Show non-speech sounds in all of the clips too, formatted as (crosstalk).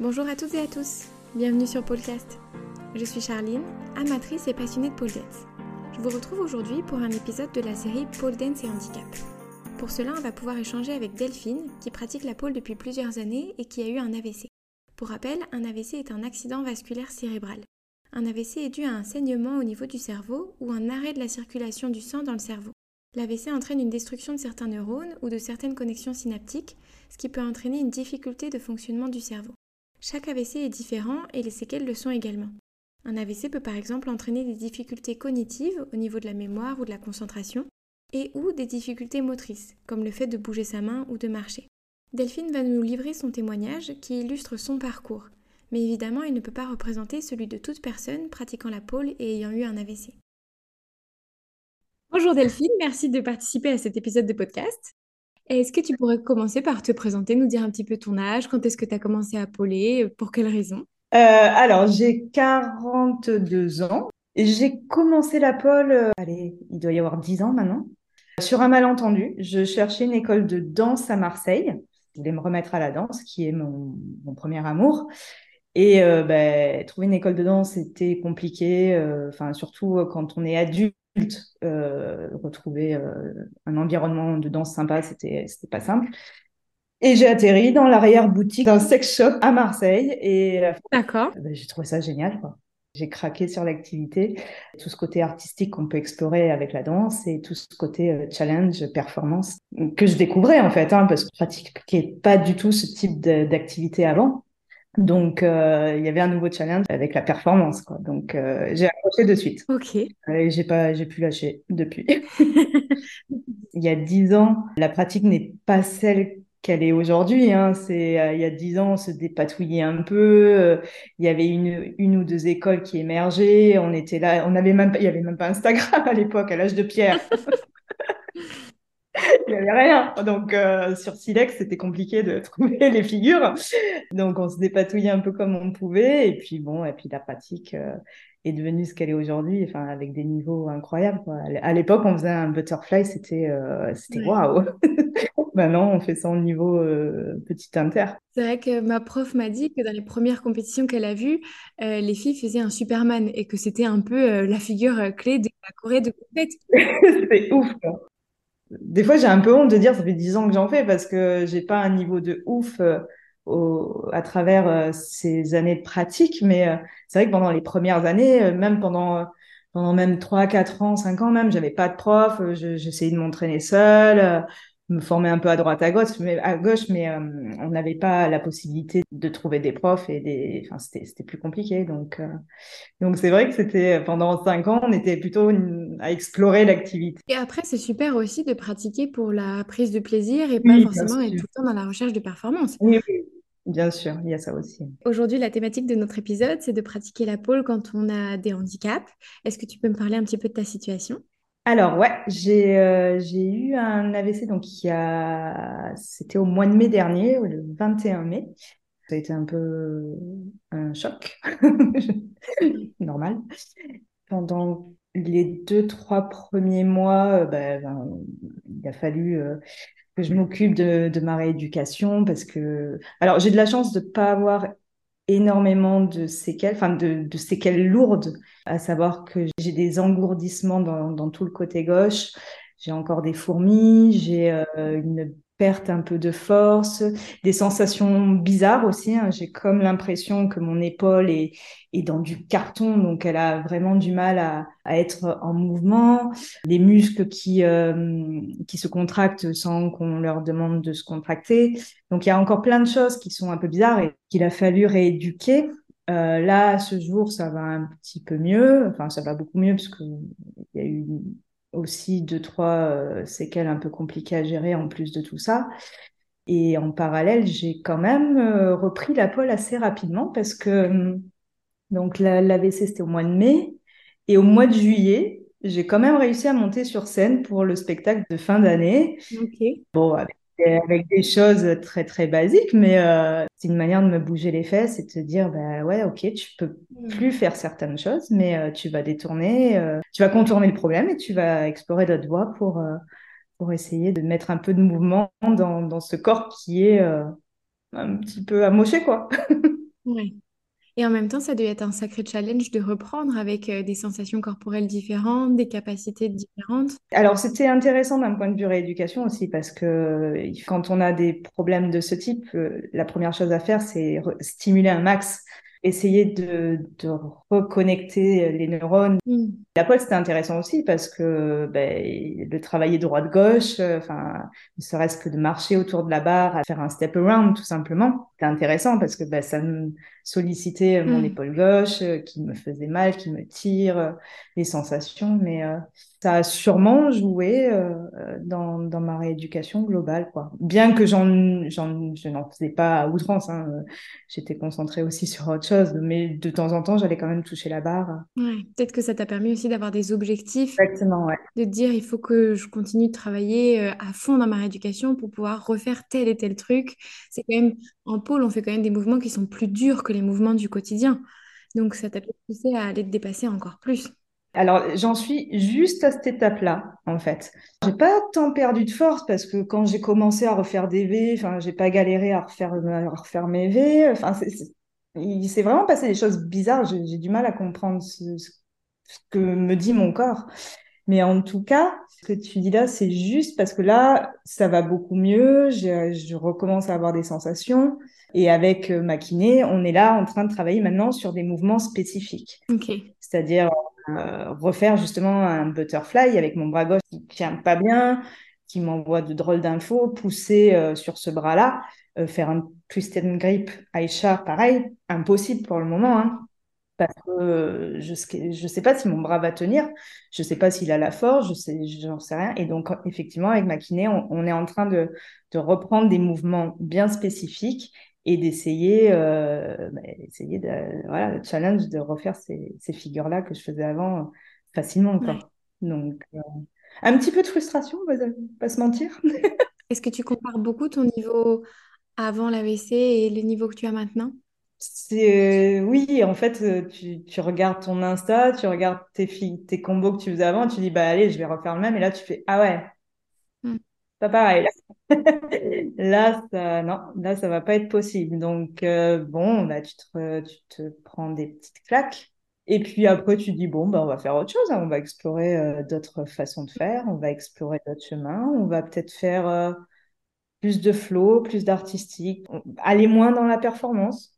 Bonjour à toutes et à tous, bienvenue sur Podcast. Je suis Charline, amatrice et passionnée de pole dance. Je vous retrouve aujourd'hui pour un épisode de la série Pole dance et handicap. Pour cela, on va pouvoir échanger avec Delphine, qui pratique la pole depuis plusieurs années et qui a eu un AVC. Pour rappel, un AVC est un accident vasculaire cérébral. Un AVC est dû à un saignement au niveau du cerveau ou un arrêt de la circulation du sang dans le cerveau. L'AVC entraîne une destruction de certains neurones ou de certaines connexions synaptiques, ce qui peut entraîner une difficulté de fonctionnement du cerveau. Chaque AVC est différent et les séquelles le sont également. Un AVC peut par exemple entraîner des difficultés cognitives au niveau de la mémoire ou de la concentration, et ou des difficultés motrices, comme le fait de bouger sa main ou de marcher. Delphine va nous livrer son témoignage qui illustre son parcours, mais évidemment il ne peut pas représenter celui de toute personne pratiquant la pôle et ayant eu un AVC. Bonjour Delphine, merci de participer à cet épisode de podcast. Est-ce que tu pourrais commencer par te présenter, nous dire un petit peu ton âge, quand est-ce que tu as commencé à pôler, pour quelles raisons? Euh, Alors, j'ai 42 ans. J'ai commencé la pole, euh, allez, il doit y avoir 10 ans maintenant. Sur un malentendu, je cherchais une école de danse à Marseille. Je voulais me remettre à la danse, qui est mon, premier amour. Et euh, ben, trouver une école de danse, c'était compliqué, enfin surtout quand on est adulte euh, retrouver euh, un environnement de danse sympa, c'était pas simple. Et j'ai atterri dans l'arrière-boutique d'un sex shop à Marseille. Et euh, D'accord. Ben, j'ai trouvé ça génial. J'ai craqué sur l'activité, tout ce côté artistique qu'on peut explorer avec la danse et tout ce côté challenge, performance que je découvrais en fait, hein, parce que je pratiquais pas du tout ce type d'activité avant. Donc, euh, il y avait un nouveau challenge avec la performance, quoi. Donc, euh, j'ai accroché de suite. Ok. Et j'ai pas, j'ai pu lâcher depuis. (laughs) il y a dix ans, la pratique n'est pas celle qu'elle est aujourd'hui. Hein. C'est euh, il y a dix ans, on se dépatouillait un peu. il y avait une, une ou deux écoles qui émergeaient. On était là, on avait même, il y avait même pas Instagram (laughs) à l'époque, à l'âge de pierre. (laughs) il n'y avait rien. Donc, euh, sur Silex, c'était compliqué de (laughs) trouver les figures. Donc, on se dépatouillait un peu comme on pouvait. Et puis, bon, et puis la pratique euh, est devenue ce qu'elle est aujourd'hui, enfin, avec des niveaux incroyables. Quoi. À l'époque, on faisait un butterfly, c'était euh, c'était waouh. (laughs) Maintenant, on fait ça au niveau petit inter. C'est vrai que ma prof m'a dit que dans les premières compétitions qu'elle a vues, les filles faisaient un Superman et que c'était un peu la figure clé de la Corée de compète. (laughs) c'est ouf. Quoi des fois, j'ai un peu honte de dire, ça fait dix ans que j'en fais parce que j'ai pas un niveau de ouf euh, à travers euh, ces années de pratique. Mais euh, c'est vrai que pendant les premières années, même pendant, pendant même trois, quatre ans, cinq ans même, j'avais pas de prof. J'essayais de m'entraîner seule me former un peu à droite à gauche mais à gauche mais euh, on n'avait pas la possibilité de trouver des profs et des enfin c'était c'était plus compliqué. Donc euh, donc c'est vrai que c'était pendant cinq ans on était plutôt à explorer l'activité. Et après c'est super aussi de pratiquer pour la prise de plaisir et pas forcément être tout le temps dans la recherche de performance. Oui, Bien sûr, il y a ça aussi. Aujourd'hui, la thématique de notre épisode, c'est de pratiquer la pole quand on a des handicaps. Est-ce que tu peux me parler un petit peu de ta situation? Alors ouais, j'ai euh, eu un AVC donc il a c'était au mois de mai dernier, le 21 mai. Ça a été un peu un choc, (laughs) normal. Pendant les deux trois premiers mois, euh, ben, ben, il a fallu euh, que je m'occupe de, de ma rééducation parce que alors j'ai de la chance de pas avoir énormément de séquelles, enfin de, séquelles lourdes, à savoir que j'ai des engourdissements dans, dans, tout le côté gauche, j'ai encore des fourmis, j'ai euh, une perte un peu de force, des sensations bizarres aussi. Hein. J'ai comme l'impression que mon épaule est, dans du carton, donc elle a vraiment du mal à, être en mouvement. Les muscles qui, euh, qui se contractent sans qu'on leur demande de se contracter. Donc il y a encore plein de choses qui sont un peu bizarres et qu'il a fallu rééduquer. Euh, là, ce jour, ça va un petit peu mieux. Enfin, ça va beaucoup mieux parce qu'il y a eu aussi deux, trois euh, séquelles un peu compliquées à gérer en plus de tout ça. Et en parallèle, j'ai quand même euh, repris la pole assez rapidement parce que hum, donc l'AVC c'était au mois de mai et au mois de juillet, j'ai quand même réussi à monter sur scène pour le spectacle de fin d'année. Bon, avec avec des choses très très basiques, mais euh, c'est une manière de me bouger les fesses et de te dire bah ouais ok tu peux mm. plus faire certaines choses, mais euh, tu vas détourner, euh, tu vas contourner le problème et tu vas explorer d'autres voies pour pour essayer de mettre un peu de mouvement dans, dans ce corps qui est un petit peu amoché quoi. (laughs) Ouais. Et en même temps, ça devait être un sacré challenge de reprendre avec euh, des sensations corporelles différentes, des capacités différentes. Alors, c'était intéressant d'un point de vue rééducation aussi, parce que euh, quand on a des problèmes de ce type, euh, la première chose à faire, c'est stimuler un max essayer de, de, reconnecter les neurones. Mm. La pole, c'était intéressant aussi parce que ben, de travailler droite-gauche, euh, enfin, ne serait-ce que de marcher autour de la barre, à faire un step around tout simplement, c'était intéressant parce que ben, ça me sollicitait mon mm. épaule gauche euh, qui me faisait mal, qui me tire, euh, les sensations, mais ça a sûrement joué dans, dans, ma rééducation globale, quoi. Bien que j'en, je n'en faisais pas à outrance, hein, j'étais concentrée aussi sur autre chose, mais de temps en temps, j'allais quand même toucher la barre. Ouais, peut-être que ça t'a permis aussi d'avoir des objectifs. Exactement, ouais. De te dire, il faut que je continue de travailler euh, à fond dans ma rééducation pour pouvoir refaire tel et tel truc. C'est quand même, en pôle, on fait quand même des mouvements qui sont plus durs que les mouvements du quotidien. Donc, ça t'a peut-être poussé à aller te dépasser encore plus. Alors, j'en suis juste à cette étape-là, en fait. J'ai pas tant perdu de force parce que quand j'ai commencé à refaire des V, enfin, j'ai pas galéré à refaire, à refaire mes V. Enfin, il s'est vraiment passé des choses bizarres. J'ai du mal à comprendre ce, que me dit mon corps. Mais en tout cas, ce que tu dis là, c'est juste parce que là, ça va beaucoup mieux. Je, je recommence à avoir des sensations. Et avec euh, ma kiné, on est là en train de travailler maintenant sur des mouvements spécifiques. Okay. C'est-à-dire euh, refaire justement un butterfly avec mon bras gauche qui tient pas bien, qui m'envoie de drôles d'infos, pousser euh, sur ce bras-là, faire un twisted grip Aisha, pareil, impossible pour le moment. Hein parce que je sais, je sais pas si mon bras va tenir, je sais pas s'il a la force, je sais, j'en sais rien. Et donc, effectivement, avec ma kiné, on, est en train de, de, reprendre des mouvements bien spécifiques et d'essayer, euh, bah, essayer de, voilà, le challenge de refaire ces, ces figures-là que je faisais avant euh, facilement, quoi. Donc, euh, un petit peu de frustration, on va pas se mentir. Est-ce que tu compares beaucoup ton niveau avant l'AVC et le niveau que tu as maintenant? C'est euh, oui, en fait, euh, tu, tu, regardes ton Insta, tu regardes tes filles, tes combos que tu faisais avant, tu dis bah allez, je vais refaire le même, et là tu fais ah ouais, hmm. pas pareil. (laughs) Là. ça non, là ça va pas être possible. Donc euh, bon, bah tu te tu te prends des petites claques, et puis après tu dis bon bah on va faire autre chose, hein. on va explorer d'autres façons de faire, on va explorer d'autres chemins, on va peut-être faire plus de flow, plus d'artistique, aller moins dans la performance.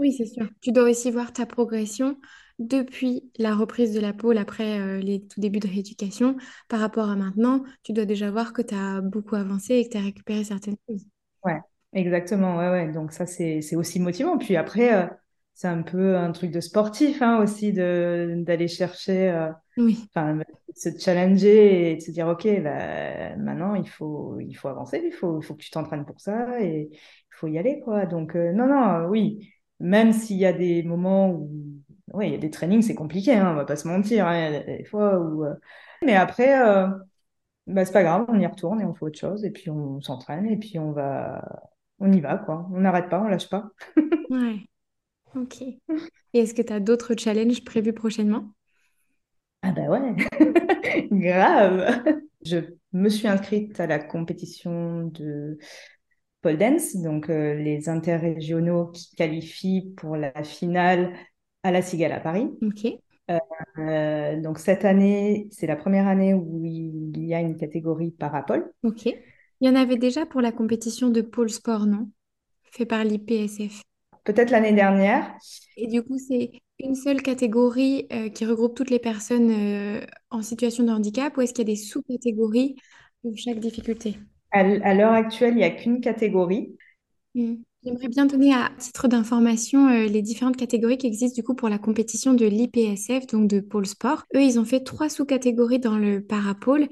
Oui, c'est sûr. Tu dois aussi voir ta progression depuis la reprise de la pôle après euh, les tout débuts de rééducation par rapport à maintenant. Tu dois déjà voir que tu as beaucoup avancé et que tu as récupéré certaines choses. Ouais, exactement. Ouais, ouais. Donc ça, c'est aussi motivant. Puis après, euh, c'est un peu un truc de sportif hein, aussi d'aller chercher, euh, oui. se challenger et de se dire, OK, bah, maintenant, il faut, il faut avancer, il faut, faut que tu t'entraînes pour ça et il faut y aller. quoi. Donc, non, non, oui même s'il y a des moments où, oui, il y a des trainings, c'est compliqué, hein, on va pas se mentir, hein, il y a des fois où... Euh, mais après, euh, bah, c'est pas grave, on y retourne et on fait autre chose, et puis on s'entraîne, et puis on va... On y va, quoi. On n'arrête pas, on lâche pas. (laughs) ouais, ok. Et est-ce que tu as d'autres challenges prévus prochainement? Ah bah ouais, (laughs) grave. Je me suis inscrite à la compétition de pole dance, donc euh, les interrégionaux qui qualifient pour la finale à la Cigale à Paris. Ok. Euh, donc cette année, c'est la première année où il y a une catégorie parapole. Ok. Il y en avait déjà pour la compétition de pôle sport, non? Fait par l'IPSF. Peut-être l'année dernière. Et du coup, c'est une seule catégorie euh, qui regroupe toutes les personnes en situation de handicap ou est-ce qu'il y a des sous-catégories pour chaque difficulté? À l'heure actuelle, il n'y a qu'une catégorie. Hmm. J'aimerais bien donner à titre d'information euh, les différentes catégories qui existent du coup pour la compétition de l'IPSF, donc de pôle sport. Eux, ils ont fait trois sous-catégories dans le parapôle.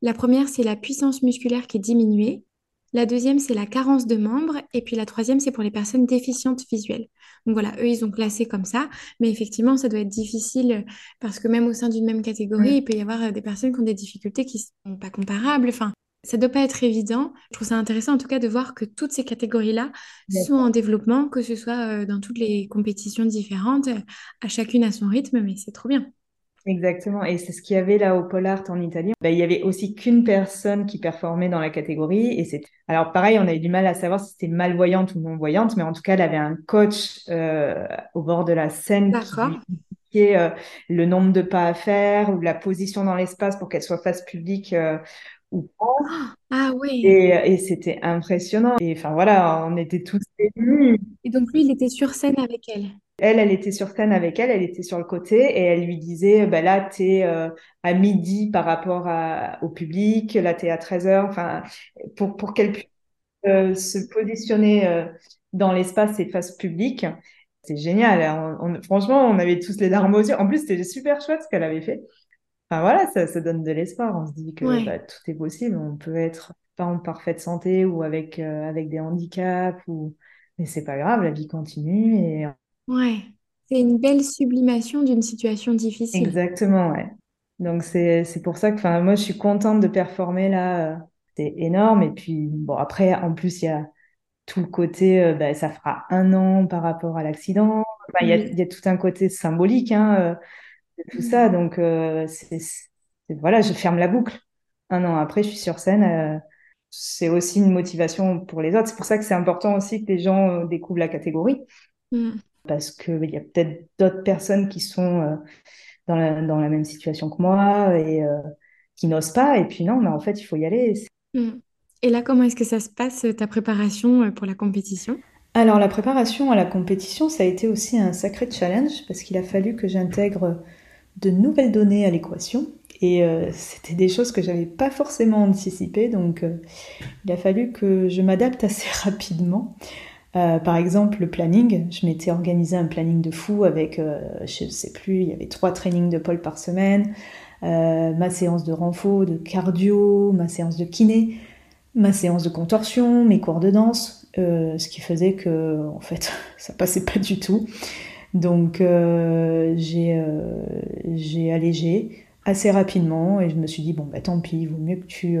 La première, c'est la puissance musculaire qui est diminuée. La deuxième, c'est la carence de membres. Et puis la troisième, c'est pour les personnes déficientes visuelles. Donc voilà, eux, ils ont classé comme ça. Mais effectivement, ça doit être difficile parce que même au sein d'une même catégorie, il peut y avoir euh, des personnes qui ont des difficultés qui ne sont pas comparables. Enfin, ça doit pas être évident. Je trouve ça intéressant en tout cas de voir que toutes ces catégories-là sont en développement, que ce soit euh, dans toutes les compétitions différentes, à chacune à son rythme, mais c'est trop bien. Exactement. Et c'est ce qu'il y avait là au Pole Art en Italie. Ben, il y avait aussi qu'une personne qui performait dans la catégorie. Et c'est alors pareil, on avait du mal à savoir si c'était malvoyante ou non voyante, mais en tout cas, elle avait un coach euh, au bord de la scène qui euh, le nombre de pas à faire ou la position dans l'espace pour qu'elle soit face publique euh, ou pas. Ah oui. Et, et c'était impressionnant. Et enfin voilà, on était tous émus. Et donc lui, il était sur scène avec elle. Elle, elle était sur scène avec elle, elle était sur le côté et elle lui disait, bah là, tu es euh, à midi par rapport au public, là, tu es à 13h, enfin, pour, pour qu'elle puisse euh, se positionner euh, dans l'espace et face public. C'est génial. Hein. franchement, on avait tous les larmes aux yeux. En plus, c'était super chouette ce qu'elle avait fait. Enfin voilà, ça, ça donne de l'espoir. On se dit que bah, tout est possible. On peut être pas en parfaite santé ou avec, avec des handicaps. Ou... Mais c'est pas grave, la vie continue et Ouais, c'est une belle sublimation d'une situation difficile. Exactement, ouais. Donc c'est pour ça que enfin moi je suis contente de performer là, euh, c'est énorme et puis bon après en plus il y a tout le côté euh, bah, ça fera un an par rapport à l'accident. il y a, il y a tout un côté symbolique hein, euh, tout ça donc c'est voilà, je ferme la boucle. Un an après, je suis sur scène. c'est aussi une motivation pour les autres. C'est pour ça que c'est important aussi que les gens découvrent la catégorie. Mm parce qu'il y a peut-être d'autres personnes qui sont euh, dans, la, dans, la, même situation que moi et euh, qui n'osent pas. Et puis non, mais en fait, il faut y aller. Mm. Et là, comment est-ce que ça se passe, ta préparation euh, pour la compétition? Alors, la préparation à la compétition, ça a été aussi un sacré challenge parce qu'il a fallu que j'intègre de nouvelles données à l'équation. Et c'était des choses que j'avais pas forcément anticipées, donc il a fallu que je m'adapte assez (laughs) rapidement. Euh, par exemple, le planning, je m'étais organisé un planning de fou avec, euh, je ne sais plus, il y avait trois trainings de pôle par semaine, euh, ma séance de renfo, de cardio, ma séance de kiné, ma séance de contorsion, mes cours de danse, ce qui faisait que, en fait, (laughs) ça passait pas du tout. Donc, j'ai j'ai allégé assez rapidement et je me suis dit, bon, bah tant pis, il vaut mieux que tu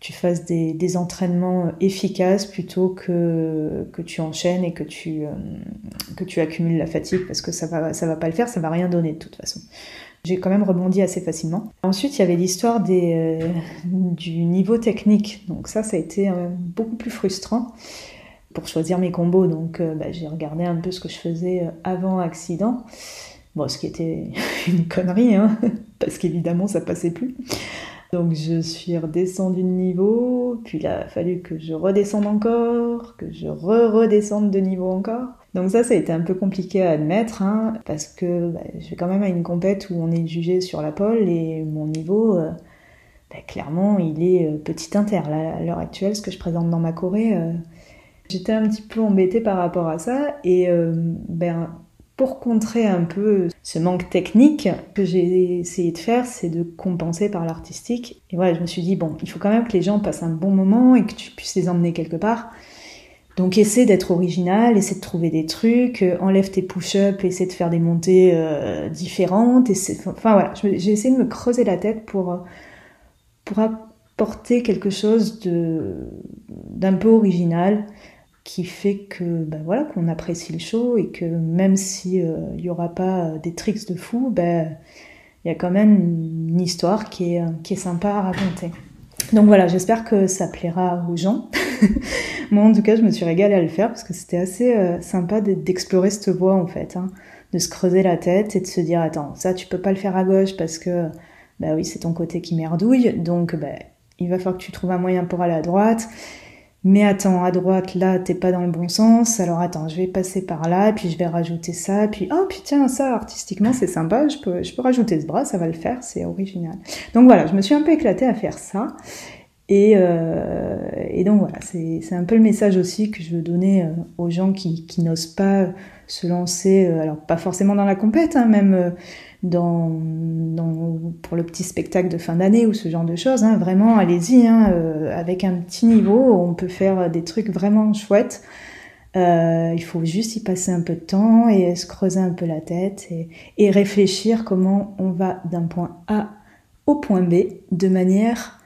tu fasses des, des, entraînements efficaces plutôt que, que tu enchaînes et que tu, euh, que tu accumules la fatigue parce que ça va, ça va pas le faire, ça va rien donner de toute façon. J'ai quand même rebondi assez facilement. Ensuite, il y avait l'histoire euh, du niveau technique. Donc ça, ça a été euh, beaucoup plus frustrant pour choisir mes combos. Donc bah, j'ai regardé un peu ce que je faisais avant accident. Bon, ce qui était (laughs) une connerie, hein, (laughs) parce qu'évidemment, ça passait plus. Donc je suis redescendue de niveau, puis il a fallu que je redescende encore, que je re-redescende de niveau encore. Donc ça, ça a été un peu compliqué à admettre, hein, parce que bah, je vais quand même à une compète où on est jugé sur la pole et mon niveau, euh, bah, clairement, il est euh, petit inter. à l'heure actuelle, ce que je présente dans ma Corée, euh, j'étais un petit peu embêtée par rapport à ça. Et ben, pour contrer un peu ce manque technique, que j'ai essayé de faire, c'est de compenser par l'artistique. Et voilà, je me suis dit, bon, il faut quand même que les gens passent un bon moment et que tu puisses les emmener quelque part. Donc essaie d'être original, essaie de trouver des trucs, euh, enlève tes push-ups, essaie de faire des montées euh, différentes. enfin voilà, j'ai essayé de me creuser la tête pour, euh, pour apporter quelque chose d'un peu original qui fait que ben voilà qu'on apprécie le show et que même si euh, il y aura pas des tricks de fou, ben il y a quand même une histoire qui est qui est sympa à raconter. Donc voilà, j'espère que ça plaira aux gens. (laughs) Moi en tout cas, je me suis régalée à le faire parce que c'était assez euh, sympa d'explorer cette voie en fait, hein, de se creuser la tête et de se dire attends ça tu peux pas le faire à gauche parce que bah oui c'est ton côté qui merdouille donc bah, il va falloir que tu trouves un moyen pour aller à droite mais attends, à droite, là, t'es pas dans le bon sens, alors attends, je vais passer par là, puis je vais rajouter ça, puis oh, tiens, ça, artistiquement, c'est sympa, je peux, je peux rajouter ce bras, ça va le faire, c'est original. Donc voilà, je me suis un peu éclatée à faire ça. Et, euh, et donc voilà, c'est un peu le message aussi que je veux donner euh, aux gens qui, qui n'osent pas se lancer, euh, alors pas forcément dans la compète, hein, même euh, dans, dans, pour le petit spectacle de fin d'année ou ce genre de choses. Hein, vraiment, allez-y, hein, euh, avec un petit niveau, on peut faire des trucs vraiment chouettes. Il faut juste y passer un peu de temps et se creuser un peu la tête et, et réfléchir comment on va d'un point A au point B de manière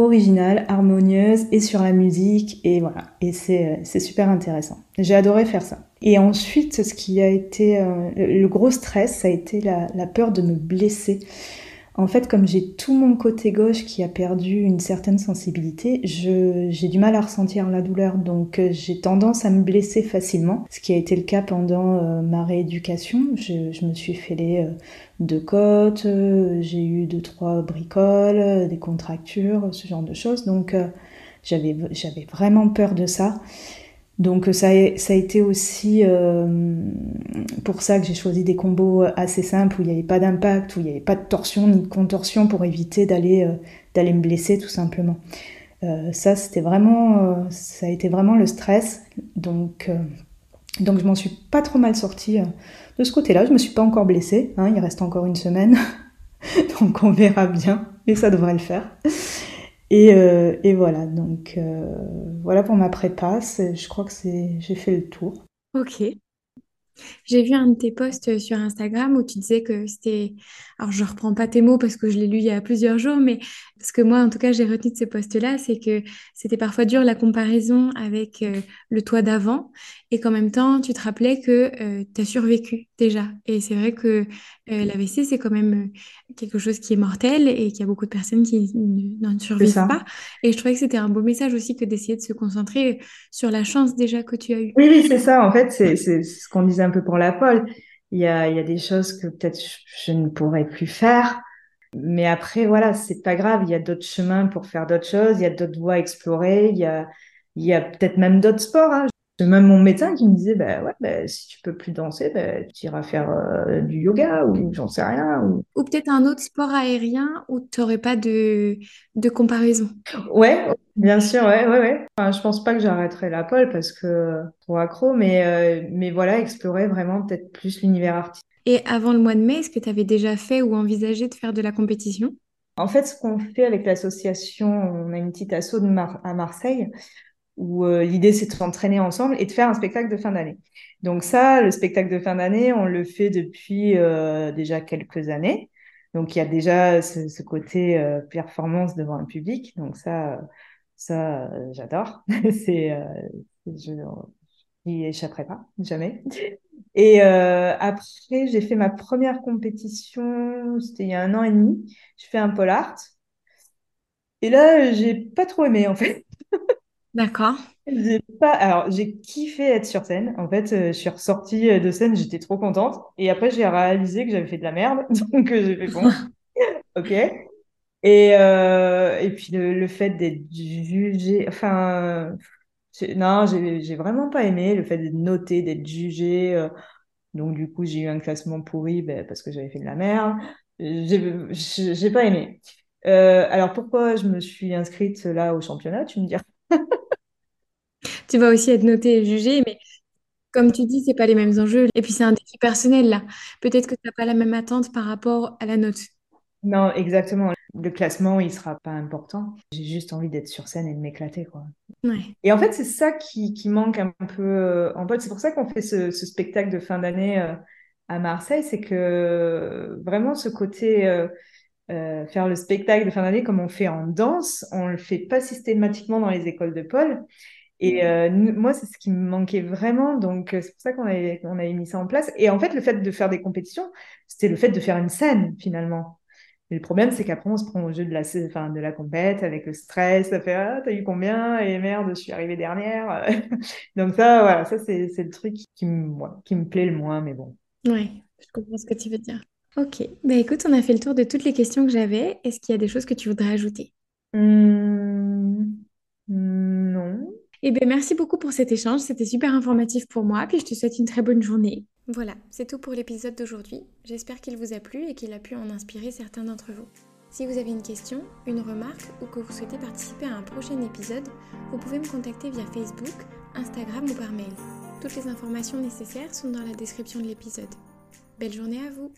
originale, harmonieuse et sur la musique et voilà. Et c'est super intéressant. J'ai adoré faire ça. Et ensuite, ce qui a été euh, le gros stress, ça a été la peur de me blesser. En fait, comme j'ai tout mon côté gauche qui a perdu une certaine sensibilité, j'ai du mal à ressentir la douleur. Donc euh, j'ai tendance à me blesser facilement, ce qui a été le cas pendant euh, ma rééducation. Je, me suis fêlé euh, deux côtes, j'ai eu deux, trois bricoles, des contractures, ce genre de choses. Donc j'avais vraiment peur de ça. Donc ça a, ça a été aussi euh, pour ça que j'ai choisi des combos assez simples où il n'y avait pas d'impact, où il n'y avait pas de torsion ni de contorsion pour éviter d'aller euh, me blesser tout simplement. Euh, ça c'était vraiment ça a été vraiment le stress. Donc donc je m'en suis pas trop mal sortie de ce côté-là. Je me suis pas encore blessée. Hein, il reste encore une semaine, (laughs) donc on verra bien. Mais ça devrait le faire. Et, euh, et voilà, donc euh, voilà pour ma prépa. Je crois que c'est, j'ai fait le tour. Ok. J'ai vu un de tes posts sur Instagram où tu disais que c'était. Alors, je reprends pas tes mots parce que je l'ai lu il y a plusieurs jours, mais ce que moi, en tout cas, j'ai retenu de ces posts-là, c'est que c'était parfois dur la comparaison avec euh, le toi d'avant et qu'en même temps, tu te rappelais que euh, tu as survécu déjà. Et c'est vrai que euh, l'AVC, c'est quand même quelque chose qui est mortel et qu'il y a beaucoup de personnes qui n'en survivent pas. Et je trouvais que c'était un beau message aussi que d'essayer de se concentrer sur la chance déjà que tu as eue. Oui, oui, c'est ça. En fait, c'est ce qu'on disait un peu pour la pole. Il y a, il y a des choses que peut-être je ne pourrais plus faire. Mais après, voilà, c'est pas grave. Il y a d'autres chemins pour faire d'autres choses. Il y a d'autres voies à explorer. Il y a, il y a peut-être même d'autres sports. Hein. C'est même mon médecin qui me disait, bah ouais, bah, si tu peux plus danser, bah, tu iras faire euh, du yoga ou j'en sais rien. Ou, ou peut-être un autre sport aérien où tu n'aurais pas de, de comparaison. Ouais, bien sûr, ouais, ouais, ouais. Enfin, je pense pas que j'arrêterai la pole parce que trop accro, mais, euh, mais voilà, explorer vraiment peut-être plus l'univers artistique. Et avant le mois de mai, est-ce que tu avais déjà fait ou envisagé de faire de la compétition? En fait, ce qu'on fait avec l'association, on a une petite asso à Marseille où euh, l'idée c'est de s'entraîner ensemble et de faire un spectacle de fin d'année. Donc ça, le spectacle de fin d'année, on le fait depuis euh, déjà quelques années. Donc il y a déjà ce, côté euh, performance devant un public. Donc ça, ça j'adore. (laughs) c'est, je n'y échapperai pas jamais. Et après, j'ai fait ma première compétition, c'était il y a un an et demi. Je fais un pole art. Et là, j'ai pas trop aimé en fait. D'accord. (laughs) J'ai pas, alors j'ai kiffé être sur scène. En fait, euh, je suis ressortie euh, de scène, j'étais trop contente. Et après, j'ai réalisé que j'avais fait de la merde. (laughs) Donc, euh, j'ai fait bon, (laughs) ok. Et, et puis le, fait d'être jugé, enfin, non, j'ai vraiment pas aimé le fait d'être noté, d'être jugé. donc, du coup, j'ai eu un classement pourri ben, parce que j'avais fait de la merde. J'ai pas aimé. alors, pourquoi je me suis inscrite là au championnat, tu me diras (laughs) tu vas aussi être noté et jugé, mais comme tu dis, c'est pas les mêmes enjeux. Et puis c'est un défi personnel là. Peut-être que tu n'as pas la même attente par rapport à la note. Non, exactement. Le classement, il sera pas important. J'ai juste envie d'être sur scène et de m'éclater, quoi. Et en fait, c'est ça qui, manque un peu. Euh, en fait, c'est pour ça qu'on fait ce, spectacle de fin d'année euh, à Marseille, c'est que vraiment ce côté euh, faire le spectacle de fin d'année comme on fait en danse, on le fait pas systématiquement dans les écoles de Paul. Et euh, moi, c'est ce qui me manquait vraiment. Donc, euh, c'est pour ça qu'on avait, on avait mis ça en place. Et en fait, le fait de faire des compétitions, c'était le fait de faire une scène, finalement. Et le problème, c'est qu'après, on se prend au jeu de la, enfin, de la compète avec le stress. Ça fait, ah, t'as eu combien? Et merde, je suis arrivée dernière. (laughs) Donc, ça, voilà, ça, c'est, c'est le truc qui me, qui me plaît le moins, mais bon. Oui, je comprends ce que tu veux dire. Ok. Bah, écoute, on a fait le tour de toutes les questions que j'avais. Est-ce qu'il y a des choses que tu voudrais ajouter? Mmh, non. Eh bien, merci beaucoup pour cet échange. C'était super informatif pour moi. Puis je te souhaite une très bonne journée. Voilà, c'est tout pour l'épisode d'aujourd'hui. J'espère qu'il vous a plu et qu'il a pu en inspirer certains d'entre vous. Si vous avez une question, une remarque ou que vous souhaitez participer à un prochain épisode, vous pouvez me contacter via Facebook, Instagram ou par mail. Toutes les informations nécessaires sont dans la description de l'épisode. Belle journée à vous